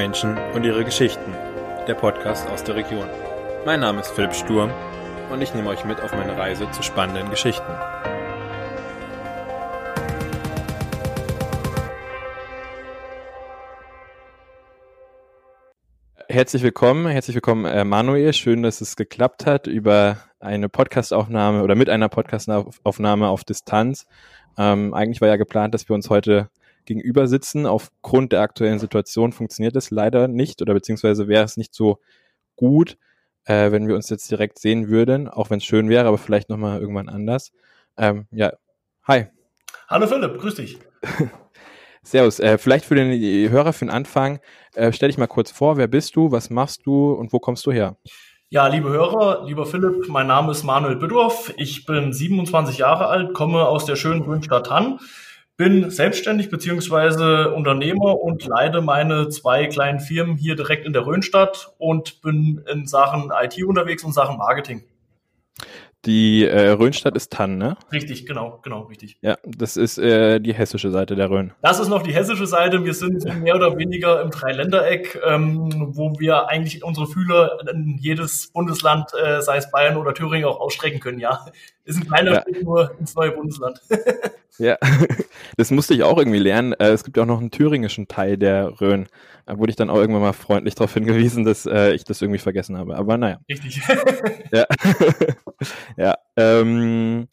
Menschen und ihre Geschichten. Der Podcast aus der Region. Mein Name ist Philipp Sturm und ich nehme euch mit auf meine Reise zu spannenden Geschichten. Herzlich willkommen, herzlich willkommen äh, Manuel. Schön, dass es geklappt hat über eine Podcastaufnahme oder mit einer Podcastaufnahme auf Distanz. Ähm, eigentlich war ja geplant, dass wir uns heute gegenüber sitzen. Aufgrund der aktuellen Situation funktioniert das leider nicht oder beziehungsweise wäre es nicht so gut, äh, wenn wir uns jetzt direkt sehen würden, auch wenn es schön wäre, aber vielleicht nochmal irgendwann anders. Ähm, ja, hi. Hallo Philipp, grüß dich. Servus. Äh, vielleicht für den Hörer für den Anfang, äh, stell dich mal kurz vor, wer bist du, was machst du und wo kommst du her? Ja, liebe Hörer, lieber Philipp, mein Name ist Manuel Büdorf. Ich bin 27 Jahre alt, komme aus der schönen Grünstadt Hann, bin selbstständig beziehungsweise Unternehmer und leite meine zwei kleinen Firmen hier direkt in der Rhönstadt und bin in Sachen IT unterwegs und Sachen Marketing. Die äh, Rhönstadt ist Tann, ne? Richtig, genau, genau, richtig. Ja, das ist äh, die hessische Seite der Rhön. Das ist noch die hessische Seite. Wir sind mehr oder weniger im Dreiländereck, ähm, wo wir eigentlich unsere Fühler in jedes Bundesland, äh, sei es Bayern oder Thüringen, auch ausstrecken können, ja. Ist ein kleiner ja. Schritt nur ins neue Bundesland. ja, das musste ich auch irgendwie lernen. Äh, es gibt ja auch noch einen thüringischen Teil der Rhön. Da wurde ich dann auch irgendwann mal freundlich darauf hingewiesen, dass äh, ich das irgendwie vergessen habe. Aber naja. Richtig. ja. ja. Ähm,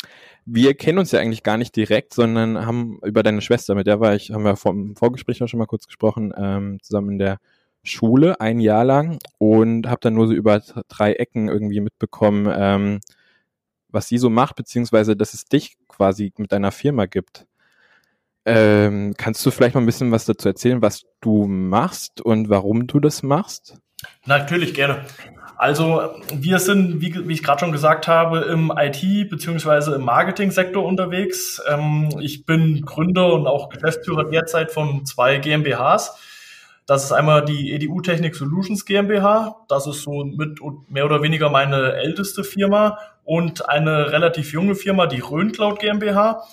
wir kennen uns ja eigentlich gar nicht direkt, sondern haben über deine Schwester, mit der war ich, haben wir vom Vorgespräch auch schon mal kurz gesprochen, ähm, zusammen in der Schule ein Jahr lang und habe dann nur so über drei Ecken irgendwie mitbekommen, ähm, was sie so macht, beziehungsweise dass es dich quasi mit deiner Firma gibt. Ähm, kannst du vielleicht mal ein bisschen was dazu erzählen, was du machst und warum du das machst? Natürlich gerne. Also wir sind, wie, wie ich gerade schon gesagt habe, im IT- beziehungsweise im Marketing-Sektor unterwegs. Ähm, ich bin Gründer und auch Geschäftsführer derzeit von zwei GmbHs. Das ist einmal die EDU Technik Solutions GmbH. Das ist so mit mehr oder weniger meine älteste Firma und eine relativ junge Firma, die Rhön Cloud GmbH.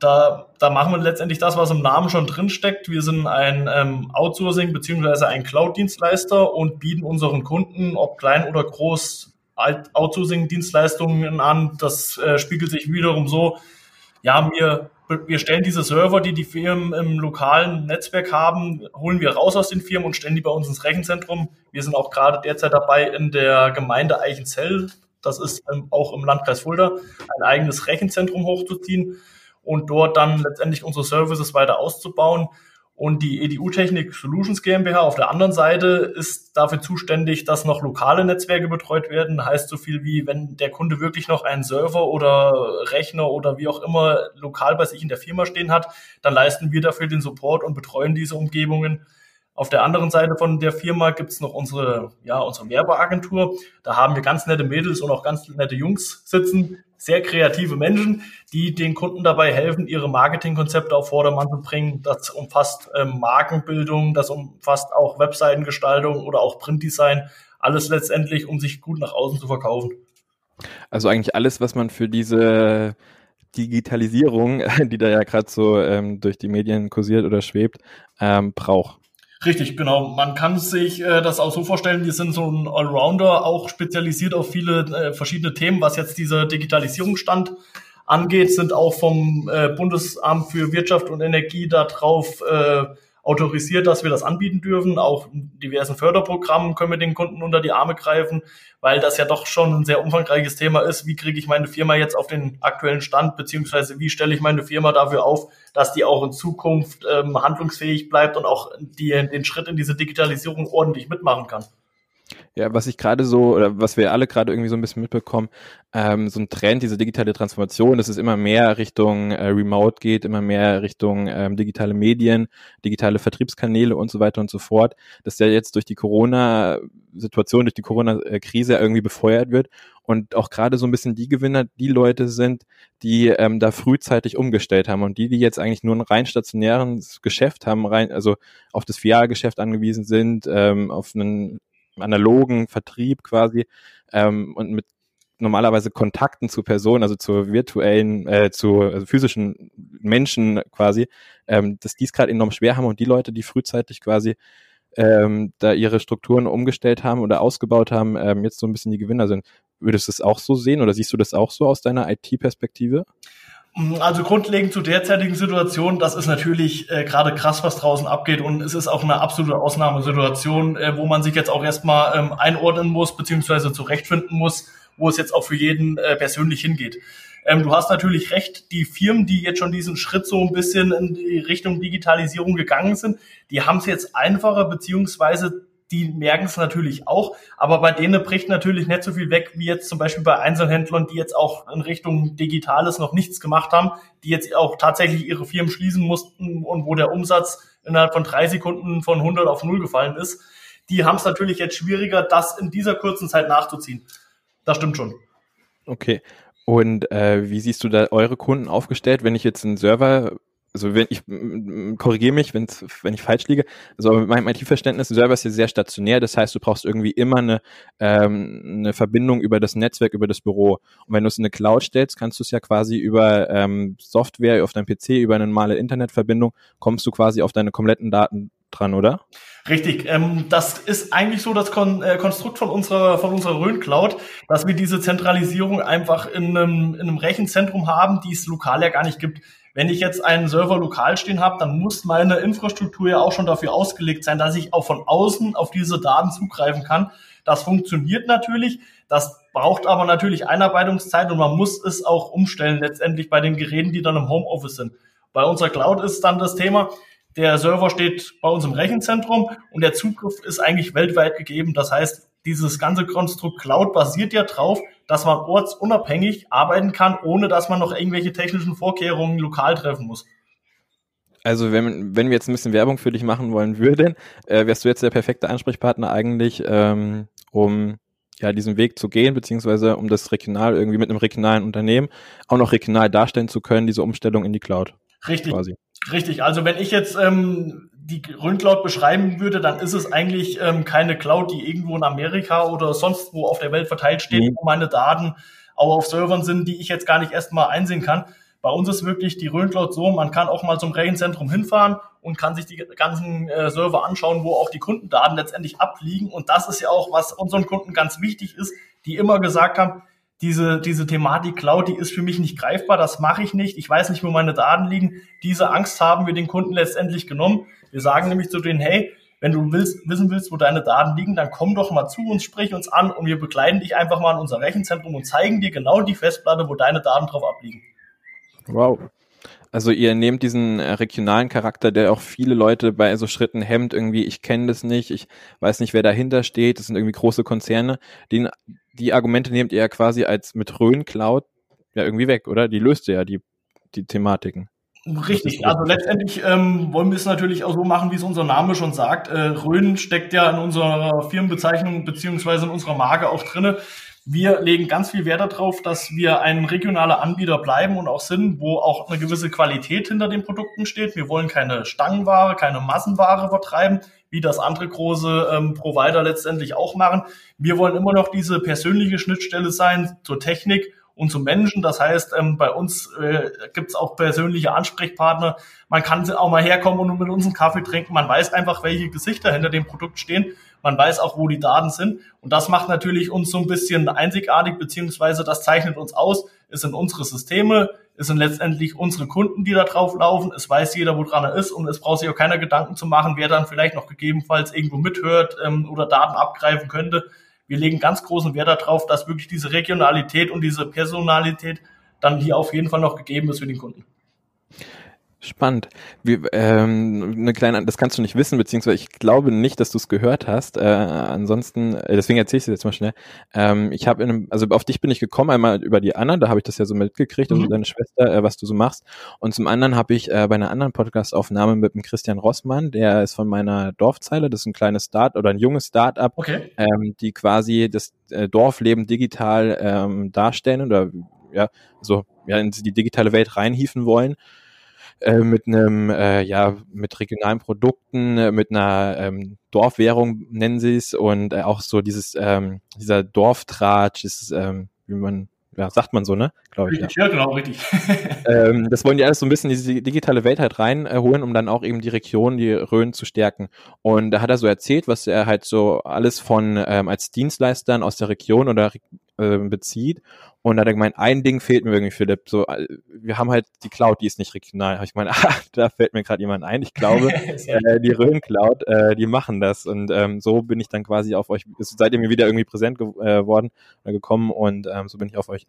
Da, da machen wir letztendlich das, was im Namen schon drin steckt. Wir sind ein ähm, Outsourcing beziehungsweise ein Cloud-Dienstleister und bieten unseren Kunden, ob klein oder groß, Outsourcing-Dienstleistungen an. Das äh, spiegelt sich wiederum so, ja, wir, wir stellen diese Server, die die Firmen im lokalen Netzwerk haben, holen wir raus aus den Firmen und stellen die bei uns ins Rechenzentrum. Wir sind auch gerade derzeit dabei, in der Gemeinde Eichenzell, das ist ähm, auch im Landkreis Fulda, ein eigenes Rechenzentrum hochzuziehen und dort dann letztendlich unsere Services weiter auszubauen. Und die EDU Technik Solutions GmbH auf der anderen Seite ist dafür zuständig, dass noch lokale Netzwerke betreut werden. Heißt so viel wie, wenn der Kunde wirklich noch einen Server oder Rechner oder wie auch immer lokal bei sich in der Firma stehen hat, dann leisten wir dafür den Support und betreuen diese Umgebungen. Auf der anderen Seite von der Firma gibt's noch unsere, ja, unsere Werbeagentur. Da haben wir ganz nette Mädels und auch ganz nette Jungs sitzen, sehr kreative Menschen, die den Kunden dabei helfen, ihre Marketingkonzepte auf Vordermann zu bringen. Das umfasst ähm, Markenbildung, das umfasst auch Webseitengestaltung oder auch Printdesign. Alles letztendlich, um sich gut nach außen zu verkaufen. Also eigentlich alles, was man für diese Digitalisierung, die da ja gerade so ähm, durch die Medien kursiert oder schwebt, ähm, braucht. Richtig, genau. Man kann sich äh, das auch so vorstellen, wir sind so ein Allrounder, auch spezialisiert auf viele äh, verschiedene Themen, was jetzt dieser Digitalisierungsstand angeht, sind auch vom äh, Bundesamt für Wirtschaft und Energie darauf äh, autorisiert, dass wir das anbieten dürfen. Auch in diversen Förderprogrammen können wir den Kunden unter die Arme greifen, weil das ja doch schon ein sehr umfangreiches Thema ist. Wie kriege ich meine Firma jetzt auf den aktuellen Stand, beziehungsweise wie stelle ich meine Firma dafür auf, dass die auch in Zukunft ähm, handlungsfähig bleibt und auch die, den Schritt in diese Digitalisierung ordentlich mitmachen kann. Ja, was ich gerade so, oder was wir alle gerade irgendwie so ein bisschen mitbekommen, ähm, so ein Trend, diese digitale Transformation, dass es immer mehr Richtung äh, Remote geht, immer mehr Richtung ähm, digitale Medien, digitale Vertriebskanäle und so weiter und so fort, dass der jetzt durch die Corona-Situation, durch die Corona-Krise irgendwie befeuert wird und auch gerade so ein bisschen die Gewinner, die Leute sind, die ähm, da frühzeitig umgestellt haben und die, die jetzt eigentlich nur ein rein stationäres Geschäft haben, rein, also auf das Filialgeschäft angewiesen sind, ähm, auf einen analogen Vertrieb quasi ähm, und mit normalerweise Kontakten zu Personen, also zu virtuellen, äh, zu also physischen Menschen quasi, ähm, dass die es gerade enorm schwer haben und die Leute, die frühzeitig quasi ähm, da ihre Strukturen umgestellt haben oder ausgebaut haben, ähm, jetzt so ein bisschen die Gewinner sind. Würdest du das auch so sehen oder siehst du das auch so aus deiner IT-Perspektive? Also grundlegend zur derzeitigen Situation, das ist natürlich äh, gerade krass, was draußen abgeht und es ist auch eine absolute Ausnahmesituation, äh, wo man sich jetzt auch erstmal ähm, einordnen muss, beziehungsweise zurechtfinden muss, wo es jetzt auch für jeden äh, persönlich hingeht. Ähm, du hast natürlich recht, die Firmen, die jetzt schon diesen Schritt so ein bisschen in die Richtung Digitalisierung gegangen sind, die haben es jetzt einfacher, beziehungsweise die merken es natürlich auch, aber bei denen bricht natürlich nicht so viel weg, wie jetzt zum Beispiel bei Einzelhändlern, die jetzt auch in Richtung Digitales noch nichts gemacht haben, die jetzt auch tatsächlich ihre Firmen schließen mussten und wo der Umsatz innerhalb von drei Sekunden von 100 auf 0 gefallen ist. Die haben es natürlich jetzt schwieriger, das in dieser kurzen Zeit nachzuziehen. Das stimmt schon. Okay. Und äh, wie siehst du da eure Kunden aufgestellt, wenn ich jetzt einen Server, also wenn ich korrigiere mich, wenn's, wenn ich falsch liege, also meinem IT-Verständnis, ein Server ist ja sehr stationär, das heißt, du brauchst irgendwie immer eine, ähm, eine Verbindung über das Netzwerk, über das Büro. Und wenn du es in eine Cloud stellst, kannst du es ja quasi über ähm, Software auf deinem PC, über eine normale Internetverbindung, kommst du quasi auf deine kompletten Daten dran, oder? Richtig. Ähm, das ist eigentlich so das Kon äh, Konstrukt von unserer, von unserer Rhön Cloud, dass wir diese Zentralisierung einfach in einem, in einem Rechenzentrum haben, die es lokal ja gar nicht gibt. Wenn ich jetzt einen Server lokal stehen habe, dann muss meine Infrastruktur ja auch schon dafür ausgelegt sein, dass ich auch von außen auf diese Daten zugreifen kann. Das funktioniert natürlich. Das braucht aber natürlich Einarbeitungszeit und man muss es auch umstellen letztendlich bei den Geräten, die dann im Homeoffice sind. Bei unserer Cloud ist dann das Thema, der Server steht bei uns im Rechenzentrum und der Zugriff ist eigentlich weltweit gegeben. Das heißt, dieses ganze Konstrukt Cloud basiert ja drauf, dass man ortsunabhängig arbeiten kann, ohne dass man noch irgendwelche technischen Vorkehrungen lokal treffen muss. Also wenn, wenn wir jetzt ein bisschen Werbung für dich machen wollen würden, äh, wärst du jetzt der perfekte Ansprechpartner eigentlich, ähm, um ja diesen Weg zu gehen, beziehungsweise um das regional irgendwie mit einem regionalen Unternehmen auch noch regional darstellen zu können, diese Umstellung in die Cloud. Richtig. Quasi. Richtig, also wenn ich jetzt ähm, die Grüncloud beschreiben würde, dann ist es eigentlich ähm, keine Cloud, die irgendwo in Amerika oder sonst wo auf der Welt verteilt steht, mhm. wo meine Daten auch auf Servern sind, die ich jetzt gar nicht erstmal einsehen kann. Bei uns ist wirklich die Rhön-Cloud so, man kann auch mal zum Rechenzentrum hinfahren und kann sich die ganzen äh, Server anschauen, wo auch die Kundendaten letztendlich abliegen. Und das ist ja auch, was unseren Kunden ganz wichtig ist, die immer gesagt haben, diese, diese Thematik Cloud, die ist für mich nicht greifbar, das mache ich nicht, ich weiß nicht, wo meine Daten liegen. Diese Angst haben wir den Kunden letztendlich genommen. Wir sagen nämlich zu denen, hey, wenn du willst, wissen willst, wo deine Daten liegen, dann komm doch mal zu uns, sprich uns an und wir begleiten dich einfach mal in unser Rechenzentrum und zeigen dir genau die Festplatte, wo deine Daten drauf abliegen. Wow. Also ihr nehmt diesen äh, regionalen Charakter, der auch viele Leute bei so Schritten hemmt, irgendwie, ich kenne das nicht, ich weiß nicht, wer dahinter steht, das sind irgendwie große Konzerne. Den, die Argumente nehmt ihr ja quasi als mit Rhön Cloud ja irgendwie weg, oder? Die löst ja die, die Thematiken. Richtig, also letztendlich ähm, wollen wir es natürlich auch so machen, wie es unser Name schon sagt. Äh, Rhön steckt ja in unserer Firmenbezeichnung beziehungsweise in unserer Marke auch drinne. Wir legen ganz viel Wert darauf, dass wir ein regionaler Anbieter bleiben und auch sind, wo auch eine gewisse Qualität hinter den Produkten steht. Wir wollen keine Stangenware, keine Massenware vertreiben, wie das andere große ähm, Provider letztendlich auch machen. Wir wollen immer noch diese persönliche Schnittstelle sein zur Technik und zum Menschen. Das heißt, ähm, bei uns äh, gibt es auch persönliche Ansprechpartner. Man kann auch mal herkommen und mit uns einen Kaffee trinken. Man weiß einfach, welche Gesichter hinter dem Produkt stehen man weiß auch, wo die Daten sind. Und das macht natürlich uns so ein bisschen einzigartig, beziehungsweise das zeichnet uns aus. Es sind unsere Systeme, es sind letztendlich unsere Kunden, die da drauf laufen. Es weiß jeder, wo dran er ist und es braucht sich auch keiner Gedanken zu machen, wer dann vielleicht noch gegebenenfalls irgendwo mithört ähm, oder Daten abgreifen könnte. Wir legen ganz großen Wert darauf, dass wirklich diese Regionalität und diese Personalität dann hier auf jeden Fall noch gegeben ist für den Kunden. Spannend. Wie, ähm, eine kleine, das kannst du nicht wissen, beziehungsweise ich glaube nicht, dass du es gehört hast. Äh, ansonsten, äh, deswegen erzähle ich es jetzt mal schnell. Ähm, ich habe, also auf dich bin ich gekommen, einmal über die Anna, da habe ich das ja so mitgekriegt, also mhm. deine Schwester, äh, was du so machst. Und zum anderen habe ich äh, bei einer anderen Podcast-Aufnahme mit dem Christian Rossmann, der ist von meiner Dorfzeile, das ist ein kleines Start oder ein junges Start-up, okay. ähm, die quasi das äh, Dorfleben digital ähm, darstellen oder ja, so ja, in die digitale Welt reinhieven wollen. Äh, mit einem, äh, ja, mit regionalen Produkten, äh, mit einer ähm, Dorfwährung nennen sie es und äh, auch so dieses, ähm, dieser Dorftratsch, ist, ähm, wie man ja, sagt man so, ne? Glaube ich. Ja. ja, genau, richtig. ähm, das wollen die alles so ein bisschen in diese digitale Welt halt reinholen, um dann auch eben die Region, die Rhön zu stärken. Und da hat er so erzählt, was er halt so alles von ähm, als Dienstleistern aus der Region oder äh, bezieht. Und da hat er gemeint, ein Ding fehlt mir irgendwie, Philipp. So, äh, wir haben halt die Cloud, die ist nicht regional. Ich gemeint, ah, da fällt mir gerade jemand ein. Ich glaube, äh, die Rhön Cloud, äh, die machen das. Und ähm, so bin ich dann quasi auf euch, seid ihr mir wieder irgendwie präsent geworden äh, gekommen und ähm, so bin ich auf euch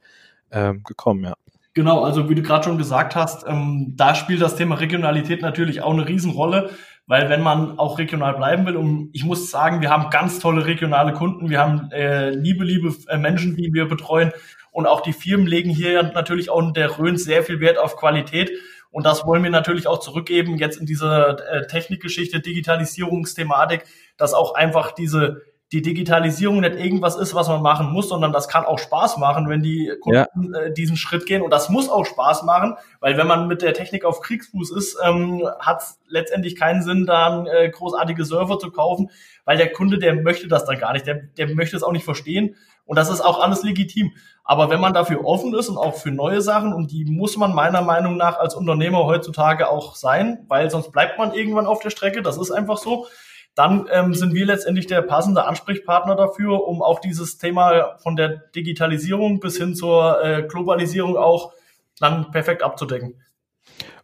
ähm, gekommen, ja. Genau, also wie du gerade schon gesagt hast, ähm, da spielt das Thema Regionalität natürlich auch eine Riesenrolle, weil wenn man auch regional bleiben will, und ich muss sagen, wir haben ganz tolle regionale Kunden, wir haben äh, liebe, liebe äh, Menschen, die wir betreuen und auch die Firmen legen hier natürlich auch in der Rhön sehr viel Wert auf Qualität. Und das wollen wir natürlich auch zurückgeben, jetzt in dieser äh, Technikgeschichte, Digitalisierungsthematik, dass auch einfach diese die Digitalisierung nicht irgendwas ist, was man machen muss, sondern das kann auch Spaß machen, wenn die Kunden ja. äh, diesen Schritt gehen. Und das muss auch Spaß machen, weil wenn man mit der Technik auf Kriegsfuß ist, ähm, hat es letztendlich keinen Sinn, da äh, großartige Server zu kaufen, weil der Kunde, der möchte das dann gar nicht, der, der möchte es auch nicht verstehen. Und das ist auch alles legitim. Aber wenn man dafür offen ist und auch für neue Sachen, und die muss man meiner Meinung nach als Unternehmer heutzutage auch sein, weil sonst bleibt man irgendwann auf der Strecke, das ist einfach so dann ähm, sind wir letztendlich der passende Ansprechpartner dafür, um auch dieses Thema von der Digitalisierung bis hin zur äh, Globalisierung auch dann perfekt abzudecken.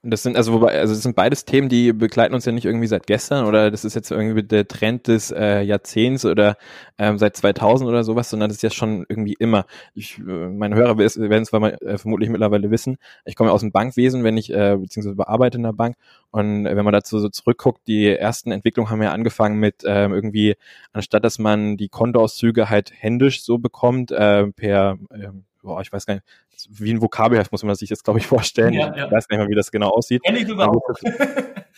Und das sind also wobei, also das sind beides Themen, die begleiten uns ja nicht irgendwie seit gestern oder das ist jetzt irgendwie der Trend des äh, Jahrzehnts oder ähm, seit 2000 oder sowas, sondern das ist ja schon irgendwie immer. Ich, äh, meine Hörer werden es äh, vermutlich mittlerweile wissen. Ich komme aus dem Bankwesen, wenn ich äh, beziehungsweise bearbeite in der Bank und wenn man dazu so zurückguckt, die ersten Entwicklungen haben ja angefangen mit ähm, irgendwie anstatt dass man die Kontoauszüge halt händisch so bekommt äh, per äh, boah, ich weiß gar nicht, wie ein Vokabelheft muss man sich jetzt, glaube ich, vorstellen. Ja, ja. Ich weiß nicht mehr, wie das genau aussieht. Kenn ich sogar auch.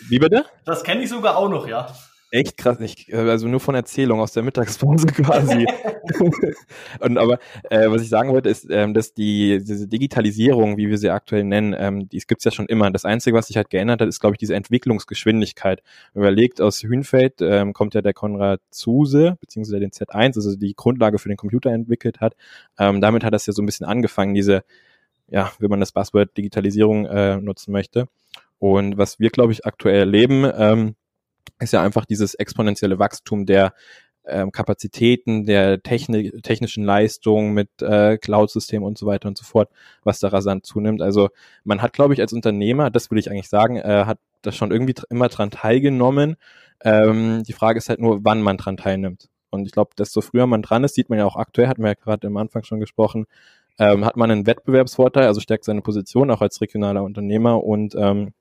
Wie bitte? Das kenne ich sogar auch noch, ja. Echt krass, ich, also nur von Erzählung aus der Mittagspause quasi. und aber äh, was ich sagen wollte, ist, ähm, dass die diese Digitalisierung, wie wir sie aktuell nennen, ähm, die gibt's ja schon immer. Das Einzige, was sich halt geändert hat, ist, glaube ich, diese Entwicklungsgeschwindigkeit. Überlegt, aus Hünfeld ähm, kommt ja der Konrad Zuse, beziehungsweise den Z1, also die Grundlage für den Computer entwickelt hat. Ähm, damit hat das ja so ein bisschen angefangen, diese, ja, wenn man das Buzzword Digitalisierung äh, nutzen möchte. Und was wir, glaube ich, aktuell erleben, ähm, ist ja einfach dieses exponentielle Wachstum der ähm, Kapazitäten, der Technik, technischen Leistung mit äh, Cloud-Systemen und so weiter und so fort, was da rasant zunimmt. Also man hat, glaube ich, als Unternehmer, das würde ich eigentlich sagen, äh, hat das schon irgendwie immer dran teilgenommen. Ähm, die Frage ist halt nur, wann man dran teilnimmt. Und ich glaube, desto früher man dran ist, sieht man ja auch aktuell, hatten wir ja gerade am Anfang schon gesprochen, ähm, hat man einen Wettbewerbsvorteil, also stärkt seine Position auch als regionaler Unternehmer und ähm,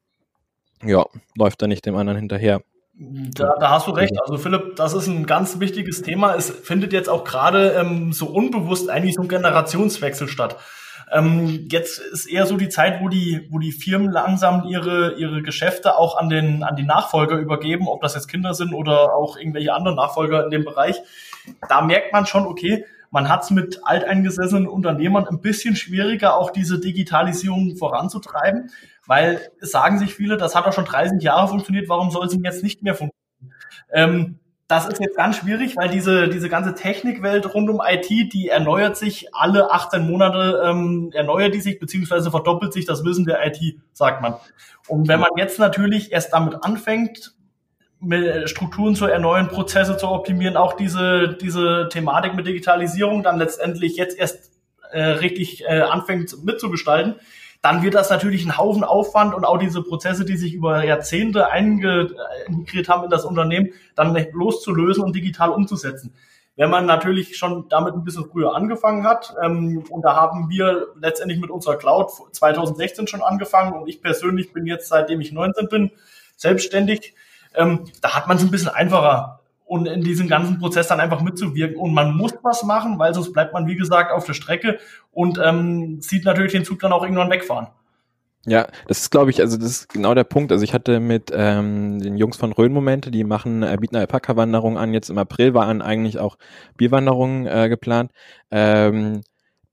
ja, läuft da nicht dem anderen hinterher. Da, da hast du recht. Also Philipp, das ist ein ganz wichtiges Thema. Es findet jetzt auch gerade ähm, so unbewusst eigentlich so ein Generationswechsel statt. Ähm, jetzt ist eher so die Zeit, wo die, wo die Firmen langsam ihre, ihre Geschäfte auch an den, an die Nachfolger übergeben, ob das jetzt Kinder sind oder auch irgendwelche anderen Nachfolger in dem Bereich. Da merkt man schon, okay, man hat es mit alteingesessenen Unternehmern ein bisschen schwieriger, auch diese Digitalisierung voranzutreiben, weil es sagen sich viele, das hat doch schon 30 Jahre funktioniert, warum soll es denn jetzt nicht mehr funktionieren? Ähm, das ist jetzt ganz schwierig, weil diese, diese ganze Technikwelt rund um IT, die erneuert sich alle 18 Monate, ähm, erneuert die sich, beziehungsweise verdoppelt sich das Wissen der IT, sagt man. Und wenn man jetzt natürlich erst damit anfängt, Strukturen zu erneuern, Prozesse zu optimieren, auch diese, diese Thematik mit Digitalisierung dann letztendlich jetzt erst äh, richtig äh, anfängt mitzugestalten, dann wird das natürlich ein Haufen Aufwand und auch diese Prozesse, die sich über Jahrzehnte integriert haben in das Unternehmen, dann loszulösen und digital umzusetzen. Wenn man natürlich schon damit ein bisschen früher angefangen hat, ähm, und da haben wir letztendlich mit unserer Cloud 2016 schon angefangen und ich persönlich bin jetzt, seitdem ich 19 bin, selbstständig, ähm, da hat man es ein bisschen einfacher und in diesem ganzen Prozess dann einfach mitzuwirken. Und man muss was machen, weil sonst bleibt man, wie gesagt, auf der Strecke und ähm, sieht natürlich den Zug dann auch irgendwann wegfahren. Ja, das ist, glaube ich, also das ist genau der Punkt. Also ich hatte mit ähm, den Jungs von Rhön Momente, die machen, äh, bieten Alpaka-Wanderungen an. Jetzt im April waren eigentlich auch Bierwanderungen äh, geplant. Ähm,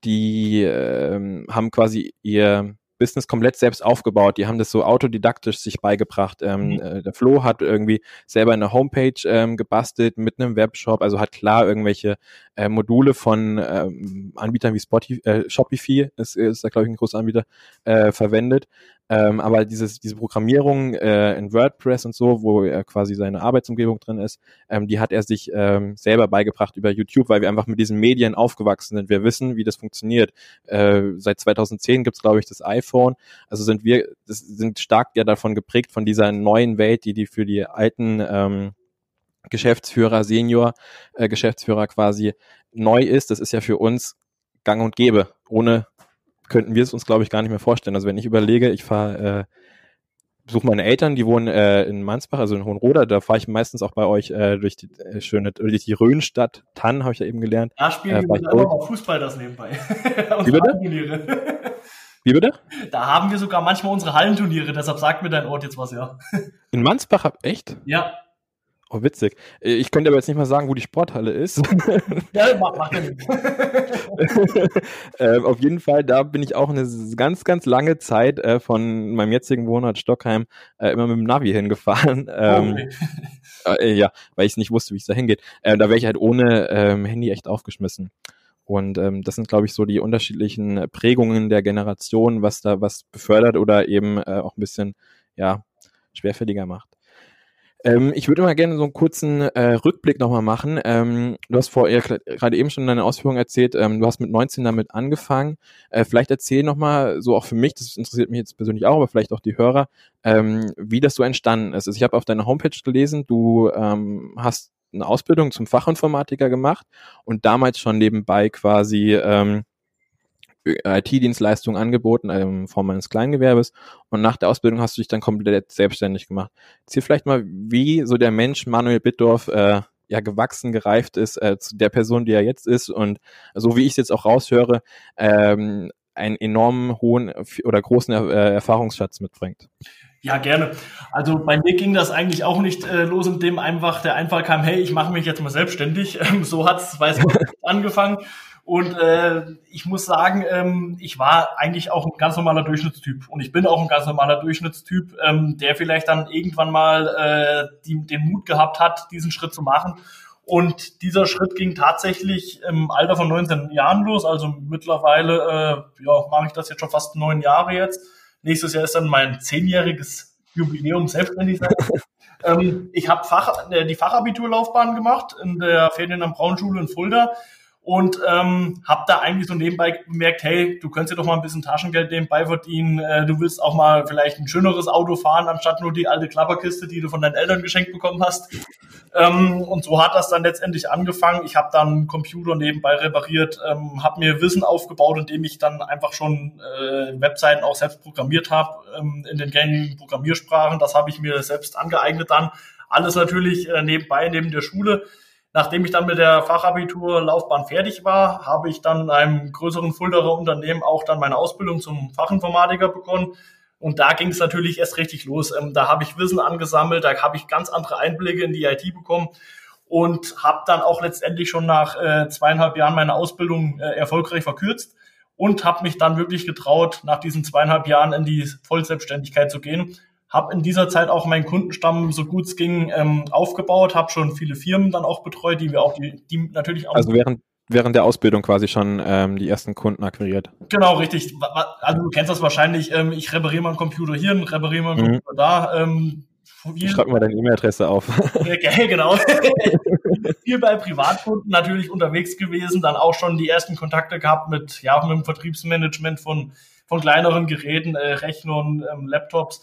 die ähm, haben quasi ihr Business komplett selbst aufgebaut. Die haben das so autodidaktisch sich beigebracht. Ähm, mhm. äh, der Flo hat irgendwie selber eine Homepage ähm, gebastelt mit einem Webshop, also hat klar irgendwelche äh, Module von ähm, Anbietern wie Spotify, äh, Shopify, ist, ist da glaube ich ein großer Anbieter, äh, verwendet. Ähm, aber dieses, diese Programmierung äh, in WordPress und so, wo er quasi seine Arbeitsumgebung drin ist, ähm, die hat er sich ähm, selber beigebracht über YouTube, weil wir einfach mit diesen Medien aufgewachsen sind. Wir wissen, wie das funktioniert. Äh, seit 2010 gibt's glaube ich, das iPhone. Also sind wir, das sind stark ja davon geprägt, von dieser neuen Welt, die die für die alten ähm, Geschäftsführer, Senior, äh, Geschäftsführer quasi neu ist. Das ist ja für uns gang und gäbe. Ohne könnten wir es uns, glaube ich, gar nicht mehr vorstellen. Also wenn ich überlege, ich fahre, äh, besuche meine Eltern, die wohnen äh, in Mansbach, also in Hohenroda, da fahre ich meistens auch bei euch äh, durch die äh, schöne, durch die Rhönstadt Tann, habe ich ja eben gelernt. Da spielen äh, wir auch Fußball das nebenbei. Wie bitte? Wie bitte? Da haben wir sogar manchmal unsere Hallenturniere, deshalb sagt mir dein Ort jetzt was, ja. In Mansbach, echt? Ja. Oh, witzig. Ich könnte aber jetzt nicht mal sagen, wo die Sporthalle ist. Ja, mach, mach äh, auf jeden Fall, da bin ich auch eine ganz, ganz lange Zeit äh, von meinem jetzigen Wohnort Stockheim äh, immer mit dem Navi hingefahren. Ähm, okay. Äh, ja, weil ich nicht wusste, wie es da hingeht. Äh, da wäre ich halt ohne ähm, Handy echt aufgeschmissen. Und ähm, das sind, glaube ich, so die unterschiedlichen Prägungen der Generation, was da was befördert oder eben äh, auch ein bisschen ja schwerfälliger macht. Ähm, ich würde mal gerne so einen kurzen äh, Rückblick nochmal machen. Ähm, du hast vorher gerade eben schon deine Ausführungen erzählt, ähm, du hast mit 19 damit angefangen. Äh, vielleicht erzähl nochmal, so auch für mich, das interessiert mich jetzt persönlich auch, aber vielleicht auch die Hörer, ähm, wie das so entstanden ist. Also ich habe auf deiner Homepage gelesen, du ähm, hast eine Ausbildung zum Fachinformatiker gemacht und damals schon nebenbei quasi ähm, IT-Dienstleistungen angeboten ähm, in Form eines Kleingewerbes und nach der Ausbildung hast du dich dann komplett selbstständig gemacht. Erzähl vielleicht mal, wie so der Mensch Manuel Bittdorf äh, ja gewachsen, gereift ist äh, zu der Person, die er jetzt ist und so wie ich es jetzt auch raushöre, ähm, einen enormen hohen oder großen äh, Erfahrungsschatz mitbringt. Ja, gerne. Also bei mir ging das eigentlich auch nicht äh, los, indem einfach der Einfall kam, hey, ich mache mich jetzt mal selbstständig. Ähm, so hat's, weiß ich, angefangen. Und äh, ich muss sagen, ähm, ich war eigentlich auch ein ganz normaler Durchschnittstyp. Und ich bin auch ein ganz normaler Durchschnittstyp, ähm, der vielleicht dann irgendwann mal äh, die, den Mut gehabt hat, diesen Schritt zu machen. Und dieser Schritt ging tatsächlich im Alter von 19 Jahren los. Also mittlerweile äh, ja, mache ich das jetzt schon fast neun Jahre jetzt. Nächstes Jahr ist dann mein zehnjähriges Jubiläum selbstständig sein. ähm, ich habe Fach, äh, die Fachabiturlaufbahn gemacht in der Ferien am Braunschule in Fulda und ähm, habe da eigentlich so nebenbei bemerkt, hey, du könntest dir doch mal ein bisschen Taschengeld nebenbei verdienen, äh, du willst auch mal vielleicht ein schöneres Auto fahren, anstatt nur die alte Klapperkiste, die du von deinen Eltern geschenkt bekommen hast. Ähm, und so hat das dann letztendlich angefangen. Ich habe dann Computer nebenbei repariert, ähm, habe mir Wissen aufgebaut, indem ich dann einfach schon äh, Webseiten auch selbst programmiert habe ähm, in den gängigen Programmiersprachen. Das habe ich mir selbst angeeignet dann. Alles natürlich äh, nebenbei, neben der Schule. Nachdem ich dann mit der Fachabiturlaufbahn fertig war, habe ich dann in einem größeren Fulderer Unternehmen auch dann meine Ausbildung zum Fachinformatiker begonnen. Und da ging es natürlich erst richtig los. Ähm, da habe ich Wissen angesammelt, da habe ich ganz andere Einblicke in die IT bekommen und habe dann auch letztendlich schon nach äh, zweieinhalb Jahren meine Ausbildung äh, erfolgreich verkürzt und habe mich dann wirklich getraut, nach diesen zweieinhalb Jahren in die Vollselbstständigkeit zu gehen habe in dieser Zeit auch meinen Kundenstamm so gut es ging ähm, aufgebaut, habe schon viele Firmen dann auch betreut, die wir auch, die, die natürlich auch. Also während, während der Ausbildung quasi schon ähm, die ersten Kunden akquiriert. Genau, richtig. Also du kennst das wahrscheinlich, ähm, ich repariere mal einen Computer hier, repariere mal einen mhm. Computer da. Ähm, ich schreibe mal deine E-Mail-Adresse auf. Okay, genau. viel bei Privatkunden natürlich unterwegs gewesen, dann auch schon die ersten Kontakte gehabt mit, ja, mit dem Vertriebsmanagement von, von kleineren Geräten, äh, Rechnern, ähm, Laptops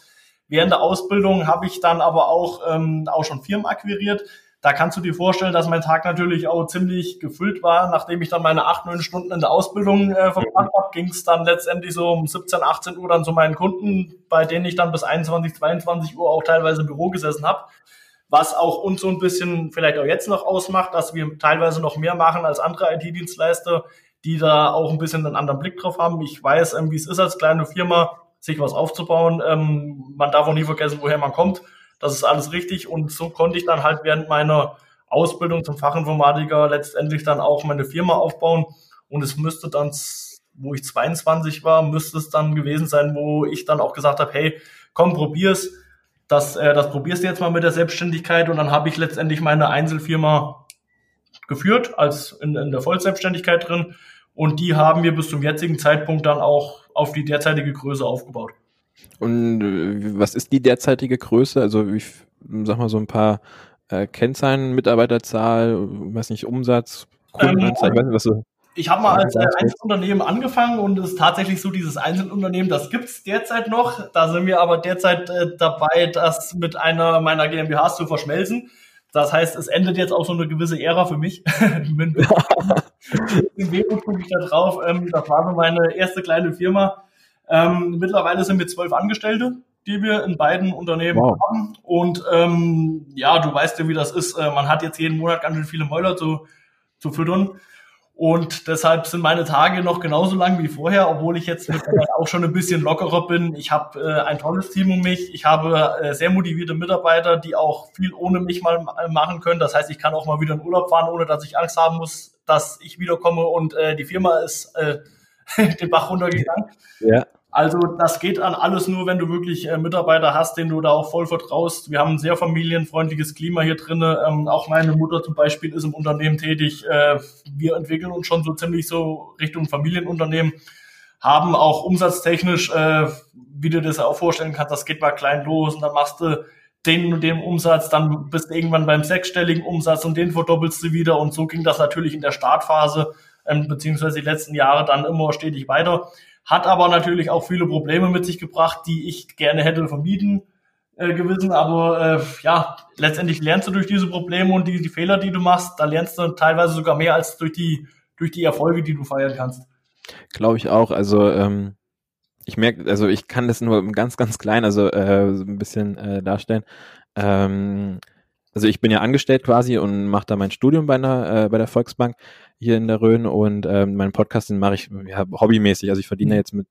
Während der Ausbildung habe ich dann aber auch, ähm, auch schon Firmen akquiriert. Da kannst du dir vorstellen, dass mein Tag natürlich auch ziemlich gefüllt war. Nachdem ich dann meine acht, neun Stunden in der Ausbildung äh, verbracht habe, ging es dann letztendlich so um 17, 18 Uhr dann zu meinen Kunden, bei denen ich dann bis 21, 22 Uhr auch teilweise im Büro gesessen habe. Was auch uns so ein bisschen vielleicht auch jetzt noch ausmacht, dass wir teilweise noch mehr machen als andere IT-Dienstleister, die da auch ein bisschen einen anderen Blick drauf haben. Ich weiß, ähm, wie es ist als kleine Firma sich was aufzubauen. Ähm, man darf auch nie vergessen, woher man kommt. Das ist alles richtig. Und so konnte ich dann halt während meiner Ausbildung zum Fachinformatiker letztendlich dann auch meine Firma aufbauen. Und es müsste dann, wo ich 22 war, müsste es dann gewesen sein, wo ich dann auch gesagt habe, hey, komm, probier's. Das, äh, das probierst du jetzt mal mit der Selbstständigkeit und dann habe ich letztendlich meine Einzelfirma geführt, als in, in der Vollselbstständigkeit drin. Und die haben wir bis zum jetzigen Zeitpunkt dann auch auf die derzeitige Größe aufgebaut. Und äh, was ist die derzeitige Größe? Also ich sag mal so ein paar äh, Kennzahlen, Mitarbeiterzahl, weiß nicht, Umsatz, Kundenanzahl, ähm, ich weiß nicht, was so. Ich habe mal als äh, Einzelunternehmen angefangen und es ist tatsächlich so, dieses Einzelunternehmen, das gibt's derzeit noch. Da sind wir aber derzeit äh, dabei, das mit einer meiner GmbHs zu verschmelzen. Das heißt, es endet jetzt auch so eine gewisse Ära für mich. In Wehmut gucke ich da drauf. Ähm, das war so meine erste kleine Firma. Ähm, mittlerweile sind wir zwölf Angestellte, die wir in beiden Unternehmen wow. haben. Und ähm, ja, du weißt ja, wie das ist. Äh, man hat jetzt jeden Monat ganz schön viele Mäuler zu, zu füttern. Und deshalb sind meine Tage noch genauso lang wie vorher, obwohl ich jetzt auch schon ein bisschen lockerer bin. Ich habe äh, ein tolles Team um mich. Ich habe äh, sehr motivierte Mitarbeiter, die auch viel ohne mich mal machen können. Das heißt, ich kann auch mal wieder in Urlaub fahren, ohne dass ich Angst haben muss, dass ich wiederkomme und äh, die Firma ist äh, den Bach runtergegangen. Ja. Also das geht an alles nur, wenn du wirklich äh, Mitarbeiter hast, denen du da auch voll vertraust. Wir haben ein sehr familienfreundliches Klima hier drinne. Ähm, auch meine Mutter zum Beispiel ist im Unternehmen tätig. Äh, wir entwickeln uns schon so ziemlich so Richtung Familienunternehmen, haben auch umsatztechnisch, äh, wie du das auch vorstellen kannst, das geht mal klein los und dann machst du den und den Umsatz, dann bist du irgendwann beim sechsstelligen Umsatz und den verdoppelst du wieder. Und so ging das natürlich in der Startphase, ähm, beziehungsweise die letzten Jahre dann immer stetig weiter hat aber natürlich auch viele Probleme mit sich gebracht, die ich gerne hätte vermieden äh, gewissen. Aber äh, ja, letztendlich lernst du durch diese Probleme und die, die Fehler, die du machst, da lernst du teilweise sogar mehr als durch die, durch die Erfolge, die du feiern kannst. Glaube ich auch. Also ähm, ich merke, also ich kann das nur ganz, ganz klein, also äh, ein bisschen äh, darstellen. Ähm, also ich bin ja angestellt quasi und mache da mein Studium bei einer äh, bei der Volksbank hier in der Rhön und ähm, meinen Podcast den mache ich ja, hobbymäßig. Also ich verdiene mhm. jetzt mit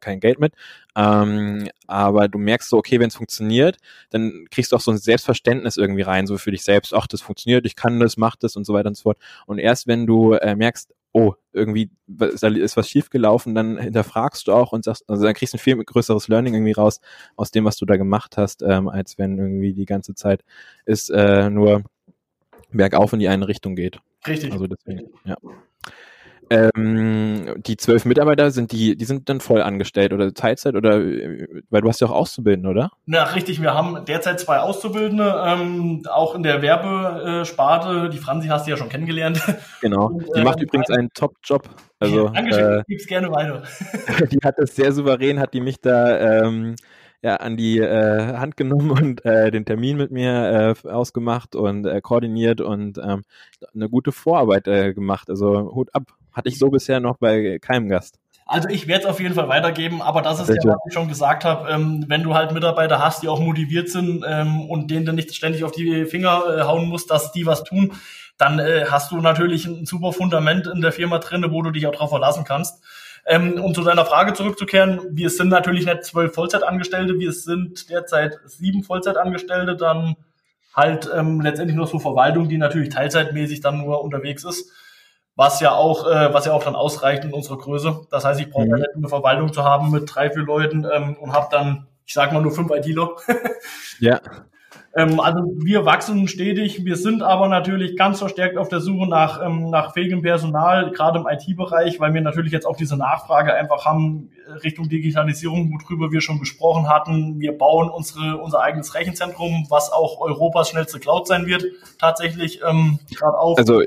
kein Geld mit. Ähm, aber du merkst so, okay, wenn es funktioniert, dann kriegst du auch so ein Selbstverständnis irgendwie rein, so für dich selbst, ach, das funktioniert, ich kann das, mach das und so weiter und so fort. Und erst wenn du äh, merkst, oh, irgendwie ist was schiefgelaufen, dann hinterfragst du auch und sagst, also dann kriegst du ein viel größeres Learning irgendwie raus aus dem, was du da gemacht hast, ähm, als wenn irgendwie die ganze Zeit ist äh, nur bergauf in die eine Richtung geht. Richtig. Also deswegen, ja. Ähm, die zwölf Mitarbeiter sind die, die sind dann voll angestellt oder Teilzeit oder weil du hast ja auch Auszubildende, oder? Na richtig, wir haben derzeit zwei Auszubildende, ähm, auch in der Werbesparte. Die Franzi hast du ja schon kennengelernt. Genau. Und, die äh, macht übrigens einen Top-Job. Also, Dankeschön, äh, gib's gerne weiter. die hat das sehr souverän, hat die mich da ähm, ja, an die äh, Hand genommen und äh, den Termin mit mir äh, ausgemacht und äh, koordiniert und ähm, eine gute Vorarbeit äh, gemacht. Also Hut ab. Hatte ich so bisher noch bei keinem Gast. Also ich werde es auf jeden Fall weitergeben, aber das ist ja, was ich schon gesagt habe, ähm, wenn du halt Mitarbeiter hast, die auch motiviert sind ähm, und denen dann nicht ständig auf die Finger äh, hauen musst, dass die was tun, dann äh, hast du natürlich ein super Fundament in der Firma drin, wo du dich auch drauf verlassen kannst. Ähm, um zu deiner Frage zurückzukehren, wir sind natürlich nicht zwölf Vollzeitangestellte, wir sind derzeit sieben Vollzeitangestellte, dann halt ähm, letztendlich nur so Verwaltung, die natürlich teilzeitmäßig dann nur unterwegs ist, was ja auch, äh, was ja auch dann ausreicht in unserer Größe. Das heißt, ich brauche mhm. nicht eine Verwaltung zu haben mit drei, vier Leuten ähm, und habe dann, ich sag mal, nur fünf ITler. ja. Ähm, also wir wachsen stetig, wir sind aber natürlich ganz verstärkt auf der Suche nach, ähm, nach fähigem Personal, gerade im IT-Bereich, weil wir natürlich jetzt auch diese Nachfrage einfach haben äh, Richtung Digitalisierung, worüber wir schon gesprochen hatten. Wir bauen unsere, unser eigenes Rechenzentrum, was auch Europas schnellste Cloud sein wird, tatsächlich ähm, gerade auf. Also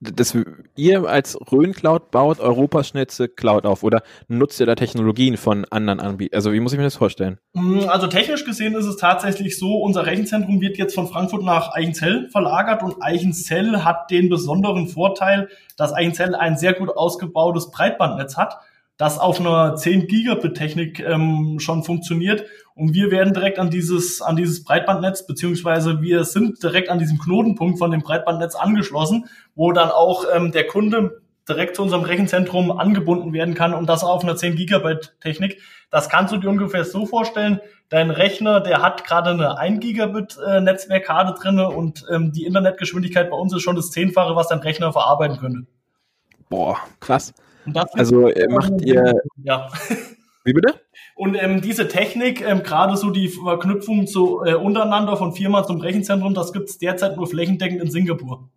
dass ihr als Rhön Cloud baut Europas schnellste Cloud auf oder nutzt ihr da Technologien von anderen Anbietern? Also wie muss ich mir das vorstellen? Mm, also technisch gesehen ist es tatsächlich so, unser Rechenzentrum wird jetzt von Frankfurt nach Eichenzell verlagert und Eichenzell hat den besonderen Vorteil, dass Eichenzell ein sehr gut ausgebautes Breitbandnetz hat das auf einer 10 Gigabit Technik ähm, schon funktioniert und wir werden direkt an dieses an dieses Breitbandnetz beziehungsweise wir sind direkt an diesem Knotenpunkt von dem Breitbandnetz angeschlossen, wo dann auch ähm, der Kunde direkt zu unserem Rechenzentrum angebunden werden kann und das auf einer 10 Gigabit Technik. Das kannst du dir ungefähr so vorstellen. Dein Rechner, der hat gerade eine 1 Gigabit äh, Netzwerkkarte drinne und ähm, die Internetgeschwindigkeit bei uns ist schon das Zehnfache, was dein Rechner verarbeiten könnte. Boah, krass. Also äh, macht ihr. Ja. Wie bitte? Und ähm, diese Technik, ähm, gerade so die Verknüpfung zu, äh, untereinander von Firma zum Rechenzentrum, das gibt es derzeit nur flächendeckend in Singapur.